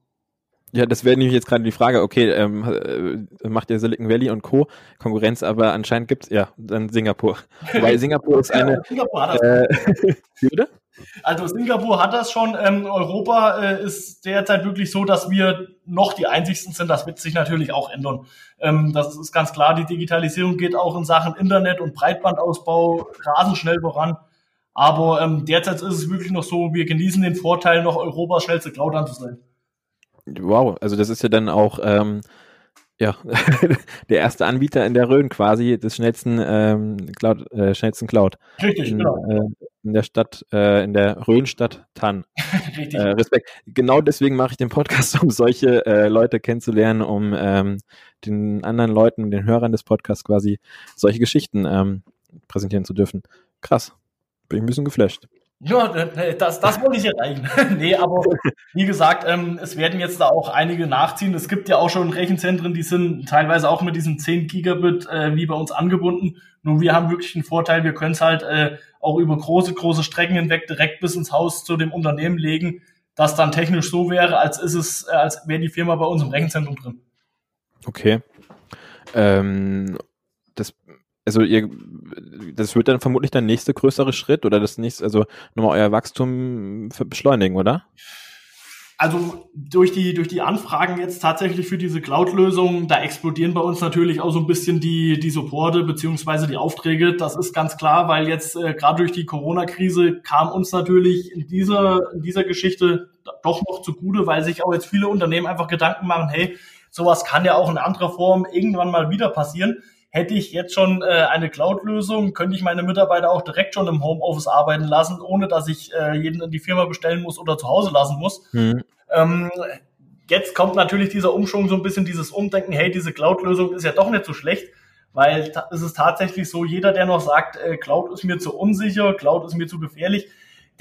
Ja, das wäre nämlich jetzt gerade die Frage, okay, ähm, äh, macht ja Silicon Valley und Co. Konkurrenz, aber anscheinend gibt's ja dann Singapur. Weil Singapur ist eine. Singapur hat das. Äh, wie Also Singapur hat das schon. Ähm, Europa äh, ist derzeit wirklich so, dass wir noch die einzigsten sind. Das wird sich natürlich auch ändern. Ähm, das ist ganz klar. Die Digitalisierung geht auch in Sachen Internet und Breitbandausbau rasend schnell voran. Aber ähm, derzeit ist es wirklich noch so, wir genießen den Vorteil, noch Europas schnellste Cloud an zu sein. Wow, also das ist ja dann auch ähm, ja, der erste Anbieter in der Rhön quasi des schnellsten ähm, Cloud, äh, schnellsten Cloud. Richtig, in, genau. Äh, in der Stadt, äh, in der Rhönstadt Tann. Richtig. Äh, Respekt. Genau deswegen mache ich den Podcast, um solche äh, Leute kennenzulernen, um ähm, den anderen Leuten, den Hörern des Podcasts quasi solche Geschichten ähm, präsentieren zu dürfen. Krass. Bin ich ein bisschen geflasht. Ja, das, das wollte ich erreichen. nee, aber wie gesagt, ähm, es werden jetzt da auch einige nachziehen. Es gibt ja auch schon Rechenzentren, die sind teilweise auch mit diesen 10 Gigabit äh, wie bei uns angebunden. Nur wir haben wirklich einen Vorteil, wir können es halt äh, auch über große, große Strecken hinweg direkt bis ins Haus zu dem Unternehmen legen, das dann technisch so wäre, als ist es, äh, als wäre die Firma bei uns im Rechenzentrum drin. Okay. Ähm, das also ihr, das wird dann vermutlich der nächste größere Schritt oder das nächste, also nochmal euer Wachstum beschleunigen, oder? Also durch die, durch die Anfragen jetzt tatsächlich für diese Cloud-Lösung, da explodieren bei uns natürlich auch so ein bisschen die, die Supporte beziehungsweise die Aufträge. Das ist ganz klar, weil jetzt äh, gerade durch die Corona-Krise kam uns natürlich in dieser, in dieser Geschichte doch noch zugute, weil sich auch jetzt viele Unternehmen einfach Gedanken machen, hey, sowas kann ja auch in anderer Form irgendwann mal wieder passieren hätte ich jetzt schon äh, eine Cloud-Lösung, könnte ich meine Mitarbeiter auch direkt schon im Homeoffice arbeiten lassen, ohne dass ich äh, jeden in die Firma bestellen muss oder zu Hause lassen muss. Mhm. Ähm, jetzt kommt natürlich dieser Umschwung, so ein bisschen dieses Umdenken, hey, diese Cloud-Lösung ist ja doch nicht so schlecht, weil es ist tatsächlich so, jeder, der noch sagt, äh, Cloud ist mir zu unsicher, Cloud ist mir zu gefährlich,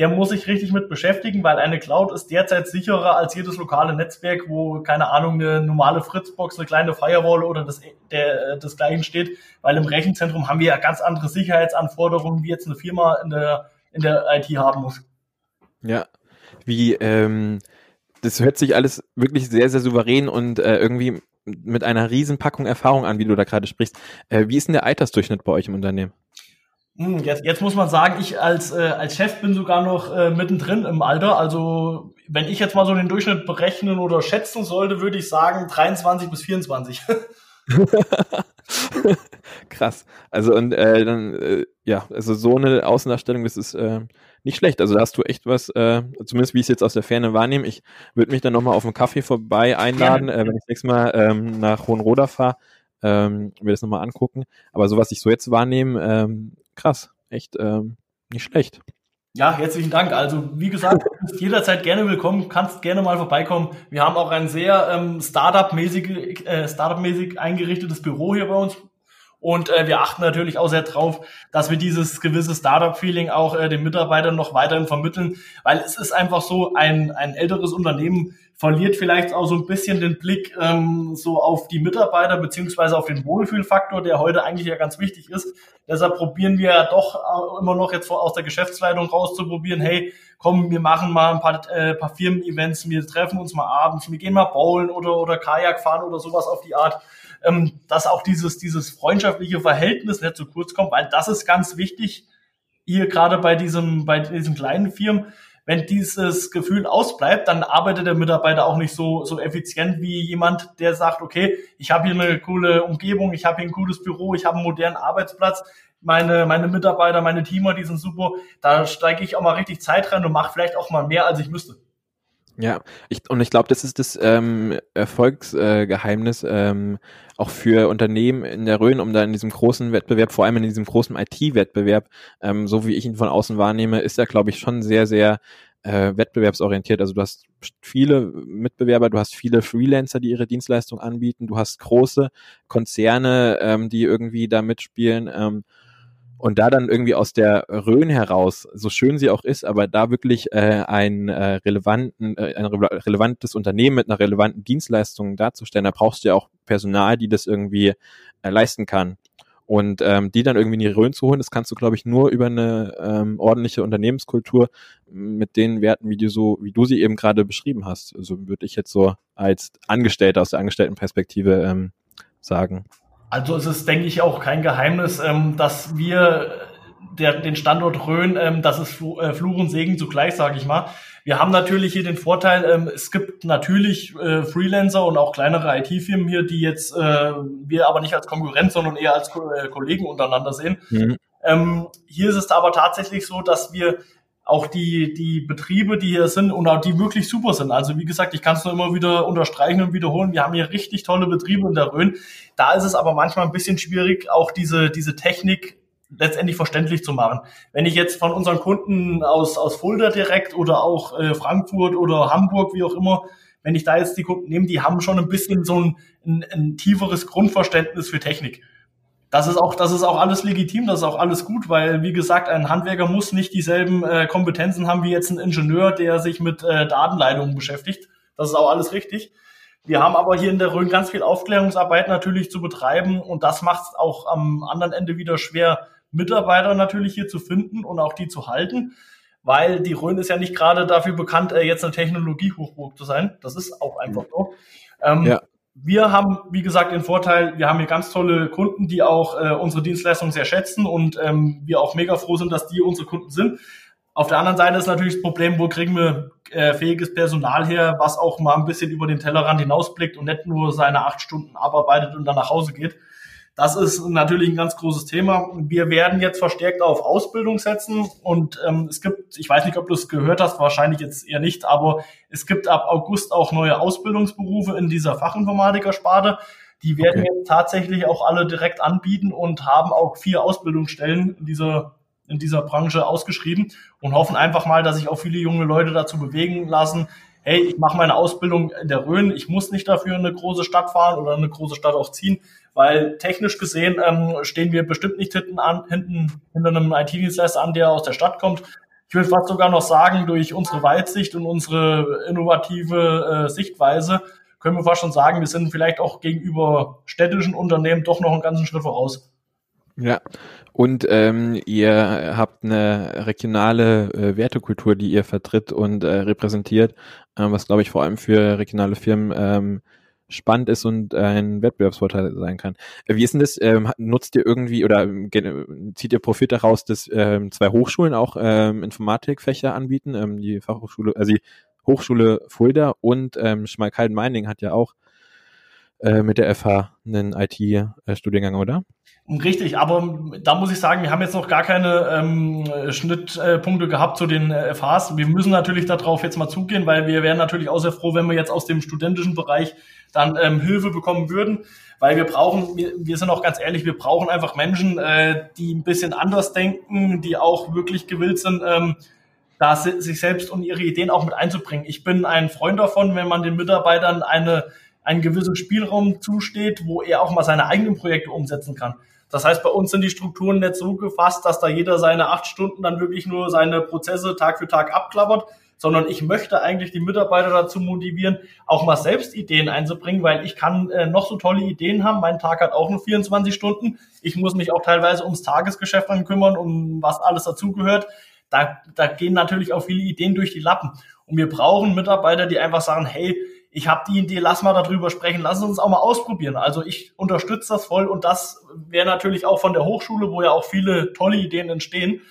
der muss sich richtig mit beschäftigen, weil eine Cloud ist derzeit sicherer als jedes lokale Netzwerk, wo, keine Ahnung, eine normale Fritzbox, eine kleine Firewall oder das, der, das Gleiche steht, weil im Rechenzentrum haben wir ja ganz andere Sicherheitsanforderungen, wie jetzt eine Firma in der, in der IT haben muss. Ja, wie, ähm, das hört sich alles wirklich sehr, sehr souverän und äh, irgendwie mit einer riesen Packung Erfahrung an, wie du da gerade sprichst. Äh, wie ist denn der Altersdurchschnitt bei euch im Unternehmen? Hm, jetzt, jetzt muss man sagen, ich als, äh, als Chef bin sogar noch äh, mittendrin im Alter. Also wenn ich jetzt mal so den Durchschnitt berechnen oder schätzen sollte, würde ich sagen 23 bis 24. Krass. Also und äh, dann, äh, ja, also so eine Außendarstellung, das ist äh, nicht schlecht. Also da hast du echt was, äh, zumindest wie ich es jetzt aus der Ferne wahrnehme. Ich würde mich dann nochmal auf einen Kaffee vorbei einladen, äh, wenn ich nächstes Mal ähm, nach Hohenroda fahre, ähm, mir das nochmal angucken. Aber so was ich so jetzt wahrnehme, ähm, krass, echt ähm, nicht schlecht. Ja, herzlichen Dank. Also wie gesagt, du bist jederzeit gerne willkommen, kannst gerne mal vorbeikommen. Wir haben auch ein sehr ähm, Startup-mäßig äh, Startup eingerichtetes Büro hier bei uns. Und äh, wir achten natürlich auch sehr drauf, dass wir dieses gewisse Startup-Feeling auch äh, den Mitarbeitern noch weiterhin vermitteln, weil es ist einfach so, ein, ein älteres Unternehmen verliert vielleicht auch so ein bisschen den Blick ähm, so auf die Mitarbeiter beziehungsweise auf den Wohlfühlfaktor, der heute eigentlich ja ganz wichtig ist. Deshalb probieren wir ja doch immer noch jetzt aus der Geschäftsleitung rauszuprobieren, hey, komm, wir machen mal ein paar, äh, paar Firmen-Events, wir treffen uns mal abends, wir gehen mal bowlen oder, oder Kajak fahren oder sowas auf die Art, ähm, dass auch dieses, dieses freundschaftliche Verhältnis nicht zu kurz kommt, weil das ist ganz wichtig, hier gerade bei diesem, bei diesen kleinen Firmen, wenn dieses Gefühl ausbleibt, dann arbeitet der Mitarbeiter auch nicht so, so effizient wie jemand, der sagt, okay, ich habe hier eine coole Umgebung, ich habe hier ein cooles Büro, ich habe einen modernen Arbeitsplatz, meine, meine Mitarbeiter, meine Teamer, die sind super, da steige ich auch mal richtig Zeit rein und mache vielleicht auch mal mehr, als ich müsste. Ja, ich, und ich glaube, das ist das ähm, Erfolgsgeheimnis äh, ähm, auch für Unternehmen in der Rhön, um da in diesem großen Wettbewerb, vor allem in diesem großen IT-Wettbewerb, ähm, so wie ich ihn von außen wahrnehme, ist er, glaube ich, schon sehr, sehr äh, wettbewerbsorientiert. Also du hast viele Mitbewerber, du hast viele Freelancer, die ihre Dienstleistung anbieten, du hast große Konzerne, ähm, die irgendwie da mitspielen. Ähm, Und da dann irgendwie aus der Rhön heraus, so schön sie auch ist, aber da wirklich äh, ein, äh, relevanten, äh, ein re relevantes Unternehmen mit einer relevanten Dienstleistung darzustellen, da brauchst du ja auch Personal, die das irgendwie äh, leisten kann. Und ähm, die dann irgendwie in die Rhön zu holen, das kannst du, glaube ich, nur über eine ähm, ordentliche Unternehmenskultur mit den Werten, wie du so, wie du sie eben gerade beschrieben hast. Also würde ich jetzt so als Angestellter aus der Angestelltenperspektive ähm, sagen. Also es ist, denke ich, auch kein Geheimnis, ähm, dass wir der, den Standort Rhön, ähm, das ist Fl äh, Fluch und Segen zugleich, sage ich mal. Wir haben natürlich hier den Vorteil, ähm, es gibt natürlich äh, Freelancer und auch kleinere IT-Firmen hier, die jetzt äh, wir aber nicht als Konkurrent, sondern eher als Ko äh, Kollegen untereinander sehen. Mhm. Ähm, hier ist es aber tatsächlich so, dass wir auch die, die Betriebe, die hier sind und auch die wirklich super sind. Also wie gesagt, ich kann es nur immer wieder unterstreichen und wiederholen. Wir haben hier richtig tolle Betriebe in der Rhön. Da ist es aber manchmal ein bisschen schwierig, auch diese, diese Technik letztendlich verständlich zu machen. Wenn ich jetzt von unseren Kunden aus, aus Fulda direkt oder auch äh, Frankfurt oder Hamburg, wie auch immer, wenn ich da jetzt die Kunden nehme, die haben schon ein bisschen so ein, ein, ein tieferes Grundverständnis für Technik. Das ist auch, das ist auch alles legitim, das ist auch alles gut, weil wie gesagt, ein Handwerker muss nicht dieselben äh, Kompetenzen haben wie jetzt ein Ingenieur, der sich mit äh, Datenleitungen beschäftigt. Das ist auch alles richtig. Wir haben aber hier in der Rhön ganz viel Aufklärungsarbeit natürlich zu betreiben und das macht es auch am anderen Ende wieder schwer, Mitarbeiter natürlich hier zu finden und auch die zu halten, weil die Rhön ist ja nicht gerade dafür bekannt, äh, jetzt eine Technologiehochburg zu sein. Das ist auch einfach so. Ähm, ja. Wir haben, wie gesagt, den Vorteil, wir haben hier ganz tolle Kunden, die auch äh, unsere Dienstleistungen sehr schätzen und ähm, wir auch mega froh sind, dass die unsere Kunden sind. Auf der anderen Seite ist natürlich das Problem, wo kriegen wir äh, fähiges Personal her, was auch mal ein bisschen über den Tellerrand hinausblickt und nicht nur seine acht Stunden abarbeitet und dann nach Hause geht. Das ist natürlich ein ganz großes Thema. Wir werden jetzt verstärkt auf Ausbildung setzen und ähm, es gibt, ich weiß nicht, ob du es gehört hast, wahrscheinlich jetzt eher nicht, aber es gibt ab August auch neue Ausbildungsberufe in dieser Fachinformatiker-Sparte. Die werden okay. jetzt tatsächlich auch alle direkt anbieten und haben auch vier Ausbildungsstellen in dieser in dieser Branche ausgeschrieben und hoffen einfach mal, dass sich auch viele junge Leute dazu bewegen lassen, hey, ich mache meine Ausbildung in der Rhön, ich muss nicht dafür in eine große Stadt fahren oder eine große Stadt auch ziehen, weil technisch gesehen ähm, stehen wir bestimmt nicht hinten an, hinten hinter einem IT-Dienstleister an, der aus der Stadt kommt. Ich würde fast sogar noch sagen, durch unsere Weitsicht und unsere innovative äh, Sichtweise können wir fast schon sagen, wir sind vielleicht auch gegenüber städtischen Unternehmen doch noch einen ganzen Schritt voraus. Ja, und ähm, ihr habt eine regionale äh, Wertekultur, die ihr vertritt und äh, repräsentiert, äh, was glaube ich vor allem für regionale Firmen ähm, spannend ist und ein Wettbewerbsvorteil sein kann. Äh, wie ist denn das? Ähm, nutzt ihr irgendwie oder ähm, zieht ihr Profit daraus, dass ähm, zwei Hochschulen auch ähm, Informatikfächer anbieten? Ähm, die Fachhochschule, also die Hochschule Fulda und ähm, Schmalkalden-Meining hat ja auch äh, mit der FH einen IT-Studiengang, oder? Richtig, aber da muss ich sagen, wir haben jetzt noch gar keine ähm, Schnittpunkte gehabt zu den äh, FHs. Wir müssen natürlich darauf jetzt mal zugehen, weil wir wären natürlich auch sehr froh, wenn wir jetzt aus dem studentischen Bereich dann ähm, Hilfe bekommen würden, weil wir brauchen, wir, wir sind auch ganz ehrlich, wir brauchen einfach Menschen, äh, die ein bisschen anders denken, die auch wirklich gewillt sind, ähm, da sich selbst und ihre Ideen auch mit einzubringen. Ich bin ein Freund davon, wenn man den Mitarbeitern eine einen gewissen Spielraum zusteht, wo er auch mal seine eigenen Projekte umsetzen kann. Das heißt, bei uns sind die Strukturen nicht so gefasst, dass da jeder seine acht Stunden dann wirklich nur seine Prozesse Tag für Tag abklappert, sondern ich möchte eigentlich die Mitarbeiter dazu motivieren, auch mal selbst Ideen einzubringen, weil ich kann äh, noch so tolle Ideen haben. Mein Tag hat auch nur 24 Stunden. Ich muss mich auch teilweise ums Tagesgeschäft dann kümmern, um was alles dazugehört. Da, da gehen natürlich auch viele Ideen durch die Lappen. Und wir brauchen Mitarbeiter, die einfach sagen, hey, ich habe die Idee, lass mal darüber sprechen, lass uns auch mal ausprobieren. Also ich unterstütze das voll und das wäre natürlich auch von der Hochschule, wo ja auch viele tolle Ideen entstehen.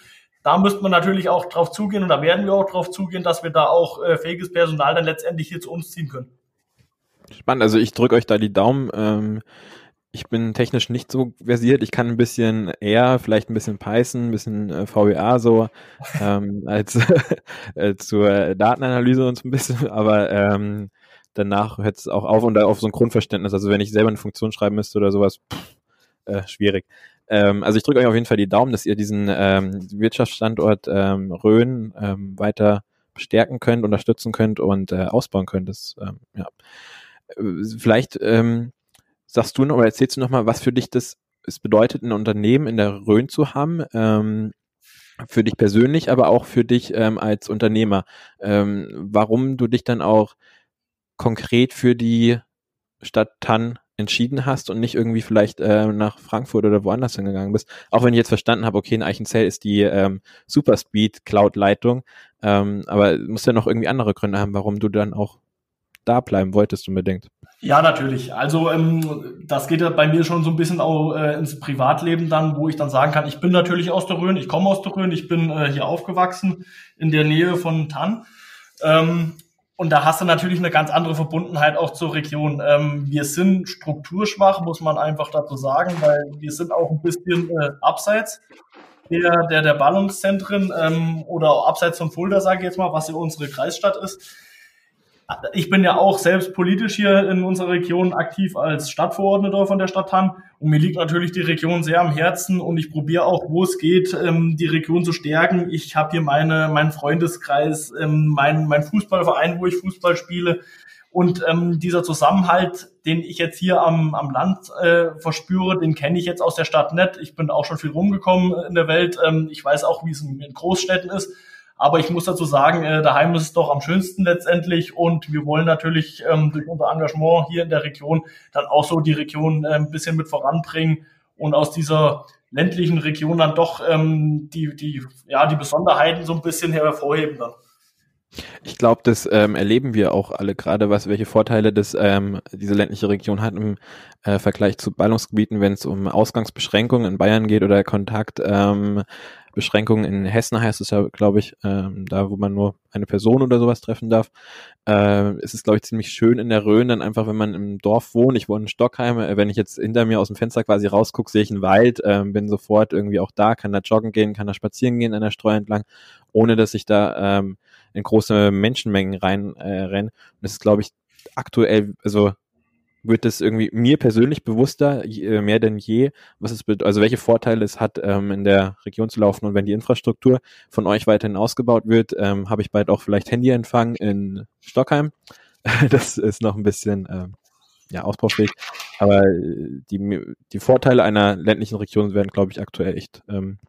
Da müsste man natürlich auch drauf zugehen und da werden wir auch drauf zugehen, dass wir da auch äh, fähiges Personal dann letztendlich hier zu uns ziehen können. Spannend, also ich drücke euch da die Daumen. Ähm, ich bin technisch nicht so versiert. Ich kann ein bisschen R, vielleicht ein bisschen Python, ein bisschen äh, VBA so ähm, als äh, zur Datenanalyse und so ein bisschen, aber ähm, danach hört es auch auf und auf so ein Grundverständnis. Also wenn ich selber eine Funktion schreiben müsste oder sowas, pff, äh, schwierig. Ähm, also ich drücke euch auf jeden Fall die Daumen, dass ihr diesen ähm, Wirtschaftsstandort ähm, Rhön ähm, weiter bestärken könnt, unterstützen könnt und äh, ausbauen könnt. Das, ähm, ja. Äh, vielleicht ähm, sagst du noch oder erzählst du noch mal, was für dich das es bedeutet, ein Unternehmen in der Rhön zu haben, ähm, für dich persönlich, aber auch für dich ähm, als Unternehmer. Ähm, warum du dich dann auch konkret für die Stadt Tann entschieden hast und nicht irgendwie vielleicht äh, nach Frankfurt oder woanders hingegangen bist. Auch wenn ich jetzt verstanden habe, okay, in Eichenzell ist die ähm, Superspeed Cloud-Leitung, ähm, aber muss ja noch irgendwie andere Gründe haben, warum du dann auch da bleiben wolltest unbedingt. Ja, natürlich. Also ähm, das geht ja bei mir schon so ein bisschen auch äh, ins Privatleben dann, wo ich dann sagen kann, ich bin natürlich aus der Rhön, ich komme aus der Rhön, ich bin äh, hier aufgewachsen in der Nähe von Tann. Ähm, und da hast du natürlich eine ganz andere Verbundenheit auch zur Region. Ähm, wir sind strukturschwach, muss man einfach dazu sagen, weil wir sind auch ein bisschen äh, abseits der, der, der Ballungszentren ähm, oder abseits von Fulda, sage ich jetzt mal, was ja unsere Kreisstadt ist ich bin ja auch selbst politisch hier in unserer Region aktiv als Stadtverordneter von der Stadt Hamm und mir liegt natürlich die Region sehr am Herzen und ich probiere auch, wo es geht, ähm, die Region zu stärken. Ich habe hier meine, meinen Freundeskreis, ähm, mein, mein Fußballverein, wo ich Fußball spiele und ähm, dieser Zusammenhalt, den ich jetzt hier am, am Land äh, verspüre, den kenne ich jetzt aus der Stadt nicht. Ich bin auch schon viel rumgekommen in der Welt. Ähm, ich weiß auch, wie es in Großstädten ist. Aber ich muss dazu sagen, äh, daheim ist es doch am schönsten letztendlich und wir wollen natürlich ähm, durch unser Engagement hier in der Region dann auch so die Region äh, ein bisschen mit voranbringen und aus dieser ländlichen Region dann doch ähm, die, die, ja, die Besonderheiten so ein bisschen hervorheben dann. Ich glaube, das ähm, erleben wir auch alle gerade, was welche Vorteile das ähm, diese ländliche Region hat im äh, Vergleich zu Ballungsgebieten, wenn es um Ausgangsbeschränkungen in Bayern geht oder Kontakt ähm. In Hessen heißt es ja, glaube ich, ähm, da wo man nur eine Person oder sowas treffen darf. Äh, ist es, glaube ich, ziemlich schön in der Rhön, dann einfach, wenn man im Dorf wohnt, ich wohne in Stockheim, äh, wenn ich jetzt hinter mir aus dem Fenster quasi rausgucke, sehe ich einen Wald, äh, bin sofort irgendwie auch da, kann da joggen gehen, kann da spazieren gehen an der Streu entlang, ohne dass ich da ähm, in große Menschenmengen rein äh. Und das ist, glaube ich, aktuell, also wird es irgendwie mir persönlich bewusster, äh, mehr denn je, was es also welche Vorteile es hat, ähm, in der Region zu laufen und wenn die Infrastruktur von euch weiterhin ausgebaut wird, ähm, habe ich bald auch vielleicht Handyempfang in Stockheim. das ist noch ein bisschen ähm, ja, ausbaufähig. Aber äh, die, die Vorteile einer ländlichen Region werden, glaube ich, aktuell echt ähm,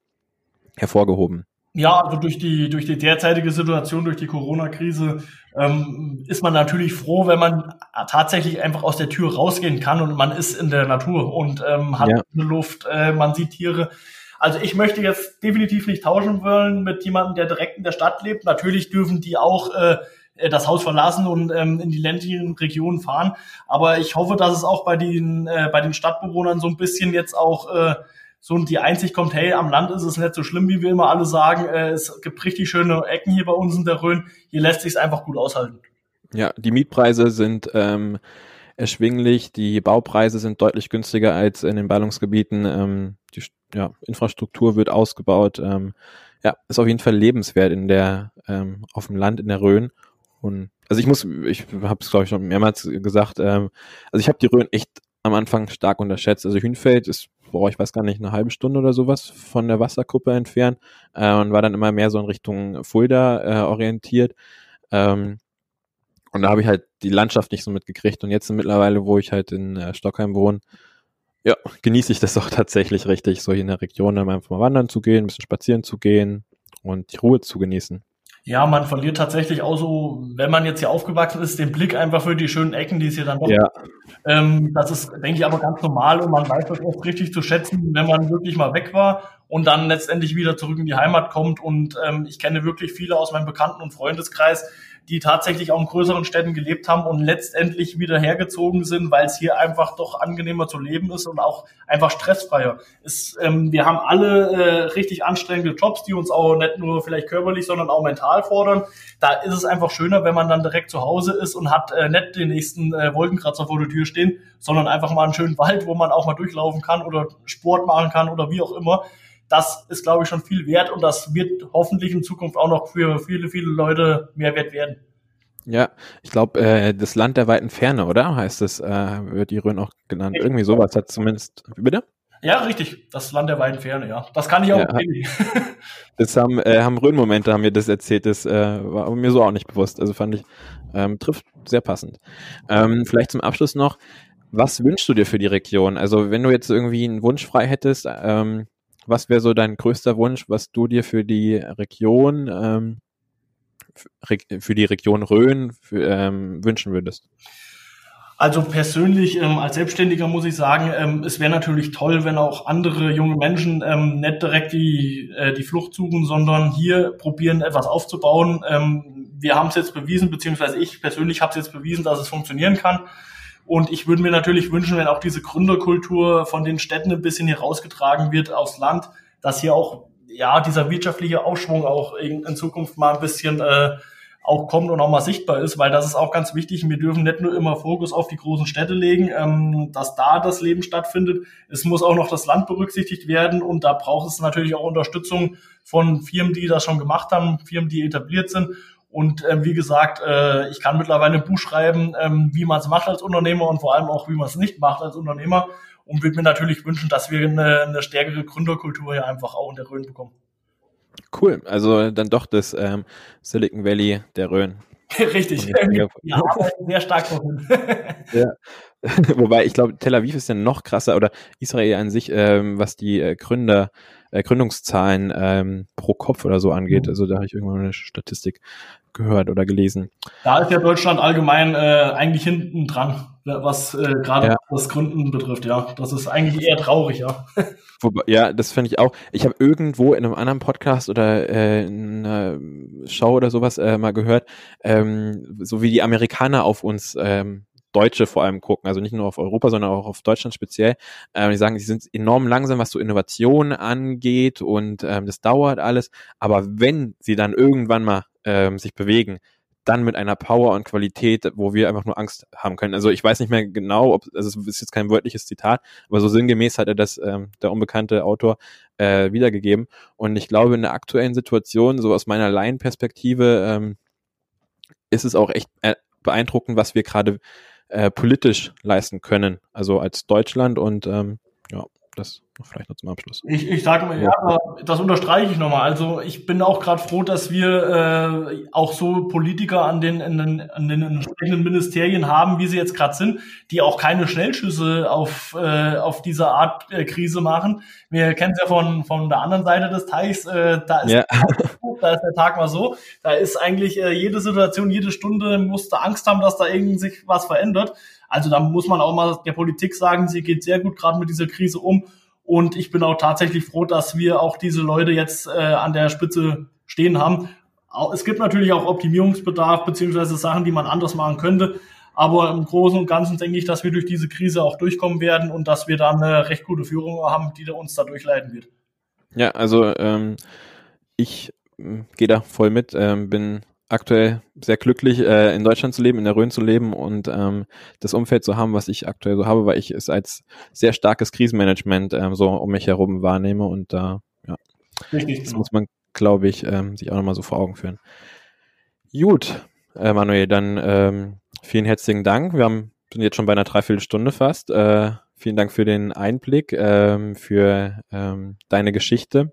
hervorgehoben. Ja, also durch die, durch die derzeitige Situation, durch die Corona-Krise, ähm, ist man natürlich froh, wenn man tatsächlich einfach aus der Tür rausgehen kann und man ist in der Natur und ähm, hat ja. eine Luft, äh, man sieht Tiere. Also ich möchte jetzt definitiv nicht tauschen wollen mit jemandem, der direkt in der Stadt lebt. Natürlich dürfen die auch äh, das Haus verlassen und ähm, in die ländlichen Regionen fahren. Aber ich hoffe, dass es auch bei den, äh, bei den Stadtbewohnern so ein bisschen jetzt auch äh, so und die Einsicht kommt, hey, am Land ist es nicht so schlimm, wie wir immer alle sagen. Äh, es gibt richtig schöne Ecken hier bei uns in der Rhön. Hier lässt sich es einfach gut aushalten. Ja, die Mietpreise sind ähm, erschwinglich, die Baupreise sind deutlich günstiger als in den Ballungsgebieten. Ähm, die ja, Infrastruktur wird ausgebaut. Ähm, ja, ist auf jeden Fall lebenswert in der ähm, auf dem Land in der Rhön. Und also ich muss, ich habe es glaube ich schon mehrmals gesagt. Ähm, also ich habe die Rhön echt am Anfang stark unterschätzt. Also Hünfeld ist boah, ich weiß gar nicht, eine halbe Stunde oder sowas von der Wasserkuppe entfernt äh, und war dann immer mehr so in Richtung Fulda äh, orientiert. Ähm, und da habe ich halt die Landschaft nicht so mitgekriegt. Und jetzt mittlerweile, wo ich halt in äh, Stockheim wohne, ja, genieße ich das auch tatsächlich richtig, so hier in der Region dann einfach mal wandern zu gehen, ein bisschen spazieren zu gehen und die Ruhe zu genießen. Ja, man verliert tatsächlich auch so, wenn man jetzt hier aufgewachsen ist, den Blick einfach für die schönen Ecken, die es hier dann doch ja. Ähm, das ist, denke ich, aber ganz normal und man weiß das oft richtig zu schätzen, wenn man wirklich mal weg war und dann letztendlich wieder zurück in die Heimat kommt. Und ähm, ich kenne wirklich viele aus meinem Bekannten- und Freundeskreis, die tatsächlich auch in größeren Städten gelebt haben und letztendlich wieder hergezogen sind, weil es hier einfach doch angenehmer zu leben ist und auch einfach stressfreier. Es, ähm, wir haben alle äh, richtig anstrengende Jobs, die uns auch nicht nur vielleicht körperlich, sondern auch mental fordern. Da ist es einfach schöner, wenn man dann direkt zu Hause ist und hat äh, nicht den nächsten äh, Wolkenkratzer vor der Tür stehen, sondern einfach mal einen schönen Wald, wo man auch mal durchlaufen kann oder Sport machen kann oder wie auch immer das ist, glaube ich, schon viel wert und das wird hoffentlich in Zukunft auch noch für viele, viele Leute mehr wert werden. Ja, ich glaube, äh, das Land der weiten Ferne, oder? Heißt es, äh, wird die Rhön auch genannt. Ja. Irgendwie sowas hat zumindest. Bitte? Ja, richtig. Das Land der weiten Ferne, ja. Das kann ich auch. Ja, das haben, äh, haben Rhön-Momente, haben mir das erzählt. Das äh, war mir so auch nicht bewusst. Also fand ich, ähm, trifft sehr passend. Ähm, vielleicht zum Abschluss noch Was wünschst du dir für die Region? Also wenn du jetzt irgendwie einen Wunsch frei hättest, ähm, was wäre so dein größter Wunsch, was du dir für die Region, ähm, für die Region Rhön für, ähm, wünschen würdest? Also persönlich ähm, als Selbstständiger muss ich sagen, ähm, es wäre natürlich toll, wenn auch andere junge Menschen ähm, nicht direkt die, äh, die Flucht suchen, sondern hier probieren, etwas aufzubauen. Ähm, wir haben es jetzt bewiesen, beziehungsweise ich persönlich habe es jetzt bewiesen, dass es funktionieren kann. Und ich würde mir natürlich wünschen, wenn auch diese Gründerkultur von den Städten ein bisschen hier rausgetragen wird aufs Land, dass hier auch ja dieser wirtschaftliche Aufschwung auch in, in Zukunft mal ein bisschen äh, auch kommt und auch mal sichtbar ist, weil das ist auch ganz wichtig. Wir dürfen nicht nur immer Fokus auf die großen Städte legen, ähm, dass da das Leben stattfindet. Es muss auch noch das Land berücksichtigt werden und da braucht es natürlich auch Unterstützung von Firmen, die das schon gemacht haben, Firmen, die etabliert sind. Und äh, wie gesagt, äh, ich kann mittlerweile ein Buch schreiben, ähm, wie man es macht als Unternehmer und vor allem auch, wie man es nicht macht als Unternehmer. Und würde mir natürlich wünschen, dass wir eine, eine stärkere Gründerkultur hier einfach auch in der Rhön bekommen. Cool, also dann doch das ähm, Silicon Valley der Rhön. Richtig, wir arbeiten sehr stark dahin. ja. Wobei ich glaube, Tel Aviv ist ja noch krasser oder Israel an sich, ähm, was die äh, Gründer, äh, Gründungszahlen ähm, pro Kopf oder so angeht. Mhm. Also da habe ich irgendwann eine Statistik gehört oder gelesen. Da ist ja Deutschland allgemein äh, eigentlich hinten dran, was äh, gerade ja. das Gründen betrifft, ja. Das ist eigentlich eher traurig, ja. Wobei, ja, das finde ich auch. Ich habe irgendwo in einem anderen Podcast oder äh, in einer Show oder sowas äh, mal gehört, ähm, so wie die Amerikaner auf uns ähm, Deutsche vor allem gucken, also nicht nur auf Europa, sondern auch auf Deutschland speziell. Ähm, die sagen, sie sind enorm langsam, was so Innovationen angeht und ähm, das dauert alles. Aber wenn sie dann irgendwann mal ähm, sich bewegen, dann mit einer Power und Qualität, wo wir einfach nur Angst haben können. Also ich weiß nicht mehr genau, ob also es ist jetzt kein wörtliches Zitat, aber so sinngemäß hat er das ähm, der unbekannte Autor äh, wiedergegeben. Und ich glaube, in der aktuellen Situation, so aus meiner Laienperspektive, ähm, ist es auch echt äh, beeindruckend, was wir gerade äh, politisch leisten können. Also als Deutschland und ähm, ja, das vielleicht noch zum Abschluss. Ich, ich sage mal, ja, das unterstreiche ich nochmal. Also ich bin auch gerade froh, dass wir äh, auch so Politiker an den, an den, an den entsprechenden Ministerien haben, wie sie jetzt gerade sind, die auch keine Schnellschüsse auf, äh, auf diese Art äh, Krise machen. Wir kennen es ja von, von der anderen Seite des Teichs, äh, da, ist ja. da ist der Tag mal so. Da ist eigentlich äh, jede Situation, jede Stunde musste Angst haben, dass da irgendwie sich was verändert. Also da muss man auch mal der Politik sagen, sie geht sehr gut gerade mit dieser Krise um und ich bin auch tatsächlich froh, dass wir auch diese Leute jetzt äh, an der Spitze stehen haben. Es gibt natürlich auch Optimierungsbedarf beziehungsweise Sachen, die man anders machen könnte. Aber im Großen und Ganzen denke ich, dass wir durch diese Krise auch durchkommen werden und dass wir da eine recht gute Führung haben, die uns da durchleiten wird. Ja, also ähm, ich äh, gehe da voll mit, ähm, bin aktuell sehr glücklich, äh, in Deutschland zu leben, in der Rhön zu leben und ähm, das Umfeld zu haben, was ich aktuell so habe, weil ich es als sehr starkes Krisenmanagement ähm, so um mich herum wahrnehme und da, äh, ja, Richtig, das genau. muss man, glaube ich, ähm, sich auch nochmal so vor Augen führen. Gut, äh, Manuel, dann ähm, vielen herzlichen Dank. Wir haben, sind jetzt schon bei einer Dreiviertelstunde fast. Äh, vielen Dank für den Einblick, ähm, für ähm, deine Geschichte.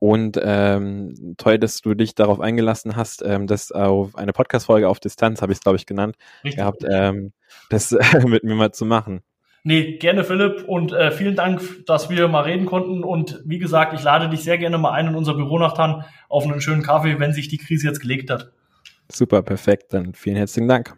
Und ähm, toll, dass du dich darauf eingelassen hast, ähm, das auf eine Podcast-Folge auf Distanz, habe ich es, glaube ich, genannt, Richtig. gehabt, ähm, das äh, mit mir mal zu machen. Nee, gerne Philipp und äh, vielen Dank, dass wir mal reden konnten. Und wie gesagt, ich lade dich sehr gerne mal ein in unser Büro nach Tann auf einen schönen Kaffee, wenn sich die Krise jetzt gelegt hat. Super, perfekt. Dann vielen herzlichen Dank.